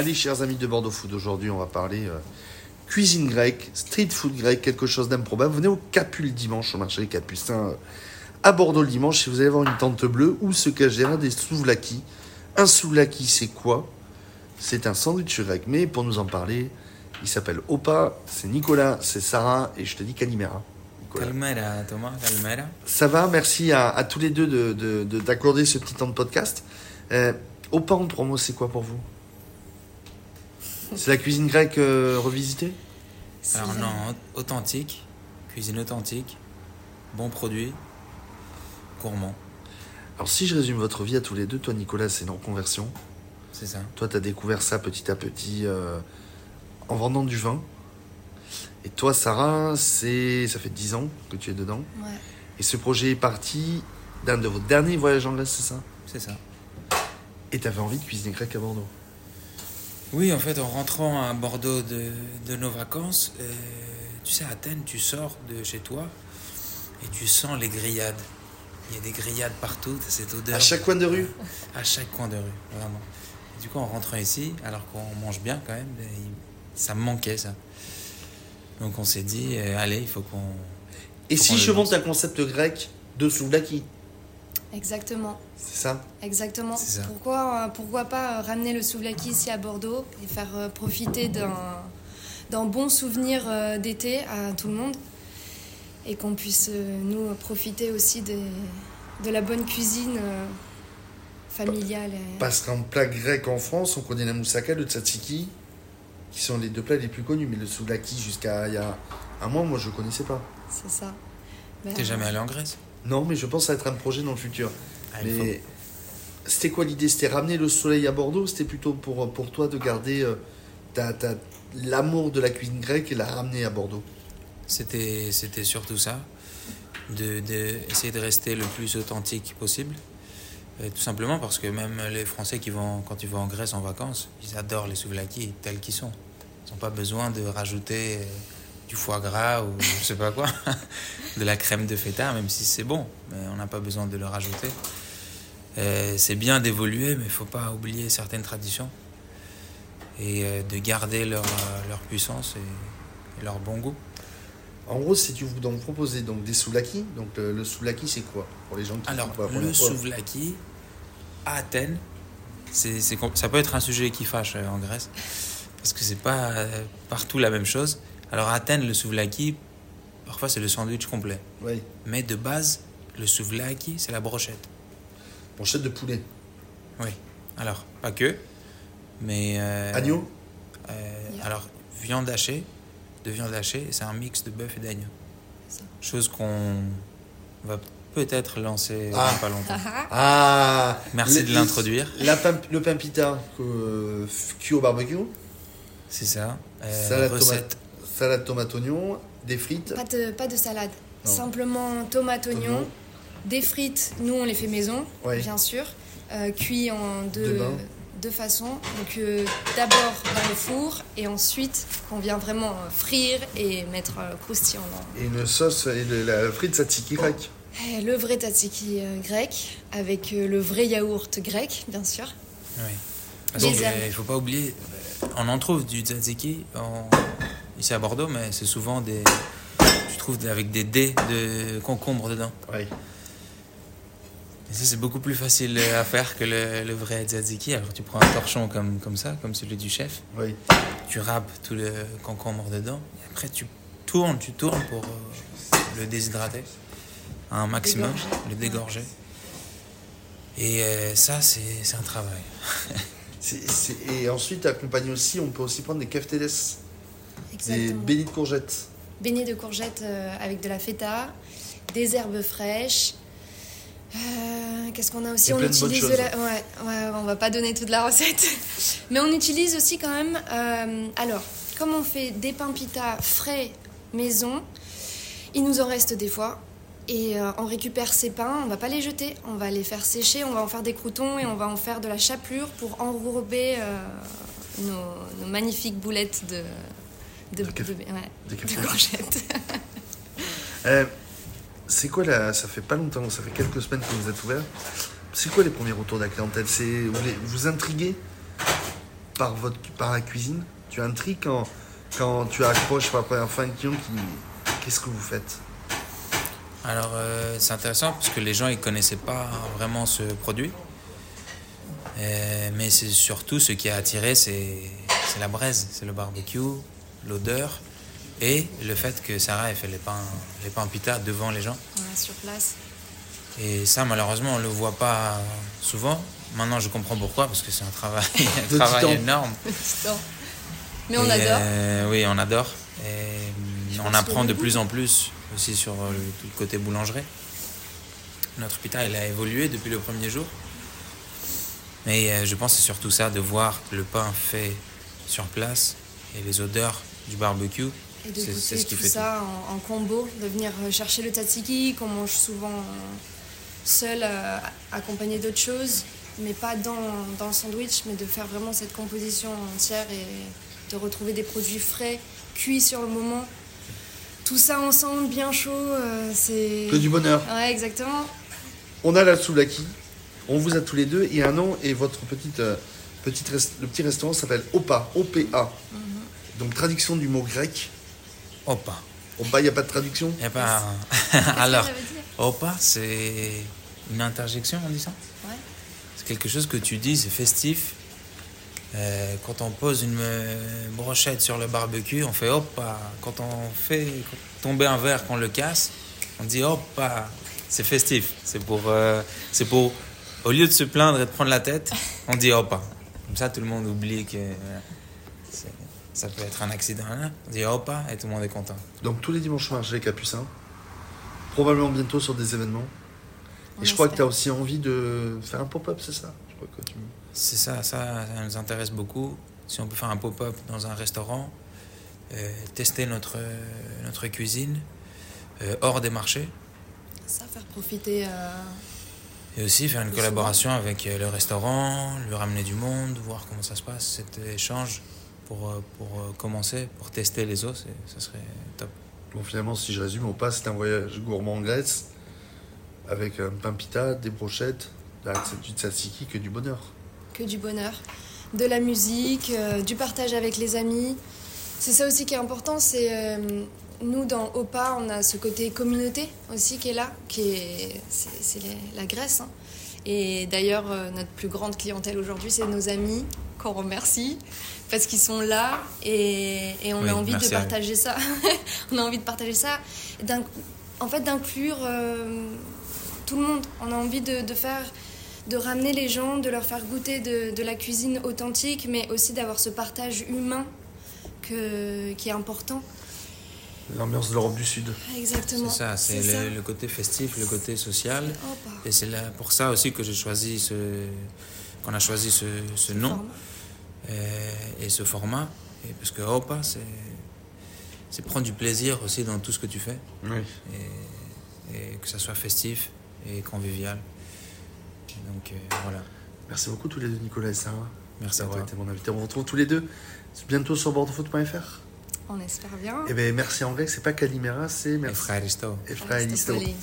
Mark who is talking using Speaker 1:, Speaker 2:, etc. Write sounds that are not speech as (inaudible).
Speaker 1: Allez, chers amis de Bordeaux Food, aujourd'hui, on va parler euh, cuisine grecque, street food grec, quelque chose d'improbable. Venez au Capule dimanche, au marché des Capucins, euh, à Bordeaux le dimanche, si vous allez voir une tente bleue, où se cache derrière des souvlaki? Un souvlaki, c'est quoi? C'est un sandwich grec, mais pour nous en parler, il s'appelle Opa, c'est Nicolas, c'est Sarah, et je te dis Calimera.
Speaker 2: Calmera, Thomas, calmera.
Speaker 1: Ça va, merci à, à tous les deux de- de- de- d'accorder ce petit temps de podcast. Euh, Opa en mots, c'est quoi pour vous? C'est la cuisine grecque euh, revisitée
Speaker 2: Alors non, authentique, cuisine authentique, bon produit, gourmand,
Speaker 1: Alors si je résume votre vie à tous les deux, toi Nicolas, c'est une reconversion.
Speaker 2: c'est ça.
Speaker 1: Toi, tu as découvert ça petit à petit euh, en vendant du vin. Et toi, Sarah, c'est ça fait 10 ans que tu es dedans.
Speaker 3: Ouais.
Speaker 1: Et ce projet est parti d'un de vos derniers voyages en Grèce, c'est ça?
Speaker 2: C'est ça.
Speaker 1: Et tu avais envie de cuisiner grec à Bordeaux?
Speaker 2: Oui, en fait, en rentrant à Bordeaux de, de nos vacances, euh, tu sais, à Athènes, tu sors de chez toi et tu sens les grillades. Il y a des grillades partout, cette odeur.
Speaker 1: À chaque coin de rue (laughs)
Speaker 2: À chaque coin de rue, vraiment. Et du coup, en rentrant ici, alors qu'on mange bien quand même, ben, ça me manquait ça. Donc on s'est dit, euh, allez, il faut qu'on.
Speaker 1: Et
Speaker 2: Faut
Speaker 1: si je monte un concept grec de souvlaki,
Speaker 3: Exactement,
Speaker 1: c'est ça?
Speaker 3: Exactement.
Speaker 2: Ça.
Speaker 3: Pourquoi, euh, pourquoi pas euh, ramener le souvlaki ici à Bordeaux et faire euh, profiter d'un bon souvenir d'été à tout le monde et qu'on puisse nous profiter aussi des- de la bonne cuisine familiale.
Speaker 1: Parce qu'en plat grec en France, on connaît la moussaka, le tzatziki, qui sont les deux plats les plus connus. Mais le souvlaki, jusqu'à il y a un mois, moi, je connaissais pas.
Speaker 3: C'est ça. Ben,
Speaker 2: T'es jamais allé en Grèce?
Speaker 1: Non, mais je pense à être un projet dans le futur.
Speaker 2: Ah,
Speaker 1: mais c'était quoi l'idée? C'était ramener le soleil à Bordeaux C'était plutôt pour, pour toi de garder euh, l'amour de la cuisine grecque et la ramener à Bordeaux?
Speaker 2: C'était, c'était surtout ça, de, de essayer de rester le plus authentique possible. Euh, tout simplement parce que même les Français qui vont, quand ils vont en Grèce en vacances, ils adorent les souvlaki tels qu'ils sont. Ils n'ont pas besoin de rajouter euh, du foie gras ou je sais pas quoi, (laughs) de la crème de feta, même si c'est bon, mais on n'a pas besoin de le rajouter. Euh, c'est bien d'évoluer, mais il faut pas oublier certaines traditions et euh, de garder leur, euh, leur puissance et- et leur bon goût.
Speaker 1: En gros, si tu vous donc proposer donc des souvlaki, donc le, le souvlaki c'est quoi pour les gens qui
Speaker 2: Alors,
Speaker 1: la
Speaker 2: le souvlaki à Athènes, c'est, ça peut être un sujet qui fâche en Grèce, parce que c'est pas partout la même chose. Alors, à Athènes, le souvlaki, parfois c'est le sandwich complet.
Speaker 1: Oui,
Speaker 2: Mais de base, le souvlaki, c'est la brochette.
Speaker 1: brochette de poulet.
Speaker 2: Oui. Alors, pas que, mais. euh,
Speaker 1: Agneau
Speaker 2: euh,
Speaker 3: Yeah.
Speaker 2: Alors, viande hachée, de viande hachée, c'est un mix de bœuf et d'agneau. Chose qu'on va peut-être lancer
Speaker 1: Ah.
Speaker 2: dans pas longtemps.
Speaker 1: Ah
Speaker 2: Merci
Speaker 1: Le-
Speaker 2: de l'introduire.
Speaker 1: Le pain pita euh, cuit au barbecue,
Speaker 2: C'est ça. Euh,
Speaker 1: salade,
Speaker 2: recette.
Speaker 1: tomate, salade tomate oignon, des frites.
Speaker 3: Pas de, pas de salade.
Speaker 1: Non.
Speaker 3: Simplement tomate, oignon,
Speaker 1: Oignon.
Speaker 3: des frites. Nous, on les fait maison, bien sûr. Euh, cuit en
Speaker 1: De
Speaker 3: deux, façons. Donc, euh, d'abord dans le four et ensuite, qu'on vient vraiment euh, frire et mettre euh, croustillant. dans-
Speaker 1: Et une sauce et le- la frite tzatziki grec.
Speaker 3: Eh, Le vrai tzatziki euh, grec, avec euh, le vrai yaourt grec, bien sûr.
Speaker 2: Oui.
Speaker 3: Herbes.
Speaker 2: ne faut pas oublier, on en trouve du tzatziki en- ici à Bordeaux, mais c'est souvent des. Tu trouves avec des dés de concombre dedans.
Speaker 1: Ouais.
Speaker 2: Et ça, c'est beaucoup plus facile à faire que le, le vrai tzatziki. Alors, tu prends un torchon comme, comme ça, comme celui du chef,
Speaker 1: Oui.
Speaker 2: tu râpes tout le concombre dedans, et après, tu tournes, tu tournes pour euh, le déshydrater à un maximum,
Speaker 3: Dégorger.
Speaker 2: le dégorger. Et euh, ça, c'est c'est un travail. (laughs)
Speaker 1: Et ensuite, accompagné aussi, on peut aussi prendre des keftedes, des bénis de courgettes.
Speaker 3: Beignets de courgettes euh, avec de la feta, des herbes fraîches. Euh, Qu'est-ce qu'on a aussi On
Speaker 1: de
Speaker 3: utilise de la. Ouais, ouais, on va pas donner toute la recette. (laughs) Mais on utilise aussi quand même. euh, alors, comme on fait des pains pita frais maison, il nous en reste des fois. Et euh, on récupère ces pains, on va pas les jeter, on va les faire sécher, on va en faire des croutons et on va en faire de la chapelure pour enrober nos, nos magnifiques boulettes de, de,
Speaker 1: De café.
Speaker 3: de- ouais, de courgettes. (laughs)
Speaker 1: Euh, c'est quoi là Ça fait pas longtemps, ça fait quelques semaines que vous êtes ouvert. C'est quoi les premiers retours de la clientèle? C'est vous, les- vous intriguez par, votre, par la cuisine? Tu trick quand, quand tu accroches pour la première fois un client qui... Qu'est-ce que vous faites?
Speaker 2: Alors, euh, c'est intéressant parce que les gens ils connaissaient pas vraiment ce produit. Euh, mais c'est surtout ce qui a attiré, c'est c'est la braise, c'est le barbecue, l'odeur et le fait que Sarah ait fait les pains, les pains pita devant les gens.
Speaker 3: Voilà, sur place.
Speaker 2: Et ça, malheureusement, on le voit pas souvent. Maintenant, je comprends pourquoi, parce que c'est un travail, (laughs) un travail énorme.
Speaker 3: Mais on
Speaker 2: Et,
Speaker 3: adore.
Speaker 2: euh, oui, on adore. Et
Speaker 3: Je
Speaker 2: on apprend de plus en plus aussi sur euh, le, tout le côté boulangerie. Notre pita, il a évolué depuis le premier jour. Mais euh, je pense que c'est surtout ça, de voir le pain fait sur place et les odeurs du barbecue.
Speaker 3: Et de
Speaker 2: C'est- ce qui
Speaker 3: tout
Speaker 2: fait
Speaker 3: ça en, en combo, de venir euh, chercher le tzatziki qu'on mange souvent seul, euh, accompagné d'autres choses, mais pas dans, dans le sandwich, mais de faire vraiment cette composition entière et de retrouver des produits frais, cuits sur le moment. Tout ça ensemble, bien chaud, euh, c'est...
Speaker 1: Que du bonheur.
Speaker 3: Ouais, exactement.
Speaker 1: On a la soulaki. On vous a tous les deux. Et un nom et votre petite, euh, petite rest- le petit restaurant s'appelle Opa. O-P-A. Donc traduction du mot grec.
Speaker 2: Opa.
Speaker 1: Opa, il n'y a pas de traduction?
Speaker 2: Y a pas... (laughs) Alors, opa, c'est une interjection, on dit ça?
Speaker 3: Ouais.
Speaker 2: C'est quelque chose que tu dis, c'est festif. Euh, quand on pose une euh, brochette sur le barbecue, on fait hop. Quand on fait tomber un verre, qu'on le casse, on dit hop. C'est festif. C'est pour, euh, c'est pour, au lieu de se plaindre et de prendre la tête, on dit hop. Comme ça, tout le monde oublie que euh, ça peut être un accident. hein. On dit hop et tout le monde est content.
Speaker 1: Donc tous les dimanches marché les Capucins. Probablement bientôt sur des événements.
Speaker 3: On
Speaker 1: Et je crois que tu as aussi envie de faire un pop-up, c'est ça? Je crois que tu...
Speaker 2: C'est ça, ça, ça nous intéresse beaucoup. Si on peut faire un pop-up dans un restaurant, euh, tester notre, euh, notre cuisine euh, hors des marchés
Speaker 3: Ça, faire profiter... euh,
Speaker 2: et aussi faire une collaboration avec le restaurant, lui ramener du monde, voir comment ça se passe, cet échange pour, euh, pour euh, commencer, pour tester les os, et ça serait top.
Speaker 1: Bon, finalement, si je résume, Opa, c'est un voyage gourmand en Grèce avec un pain pita, des brochettes, là, c'est du tzatziki, que du bonheur.
Speaker 3: que du bonheur, de la musique, euh, du partage avec les amis. C'est ça aussi qui est important, c'est euh, nous dans OPA, on a ce côté communauté aussi qui est là, qui est c'est, la Grèce. hein. Et d'ailleurs, euh, notre plus grande clientèle aujourd'hui, c'est nos amis qu'on remercie parce qu'ils sont là et, et on
Speaker 2: Oui,
Speaker 3: a envie de partager ça. (laughs) on a envie de partager ça, en fait d'inclure euh, tout le monde. On a envie de, de faire de ramener les gens, de leur faire goûter de, de la cuisine authentique, mais aussi d'avoir ce partage humain que, qui est important.
Speaker 1: L'ambiance de l'Europe du Sud.
Speaker 3: Exactement.
Speaker 2: C'est ça, c'est le, le côté festif, le côté social. Et c'est là pour ça aussi que j'ai choisi ce, qu'on a choisi ce, ce nom. Euh, et ce format. Et parce que Opa, c'est, c'est prendre du plaisir aussi dans tout ce que tu fais.
Speaker 1: Oui.
Speaker 2: Et, et que ça soit festif et convivial. Et donc euh, voilà.
Speaker 1: Merci beaucoup tous les deux, Nicolas et Sarah,
Speaker 2: Merci à
Speaker 1: d'avoir été mon invité. On vous retrouve tous les deux bientôt sur bordeauxfoot.fr.
Speaker 3: On espère bien.
Speaker 1: Et bien, merci en grec, c'est pas Calimera, c'est merci.
Speaker 3: Aristoteles.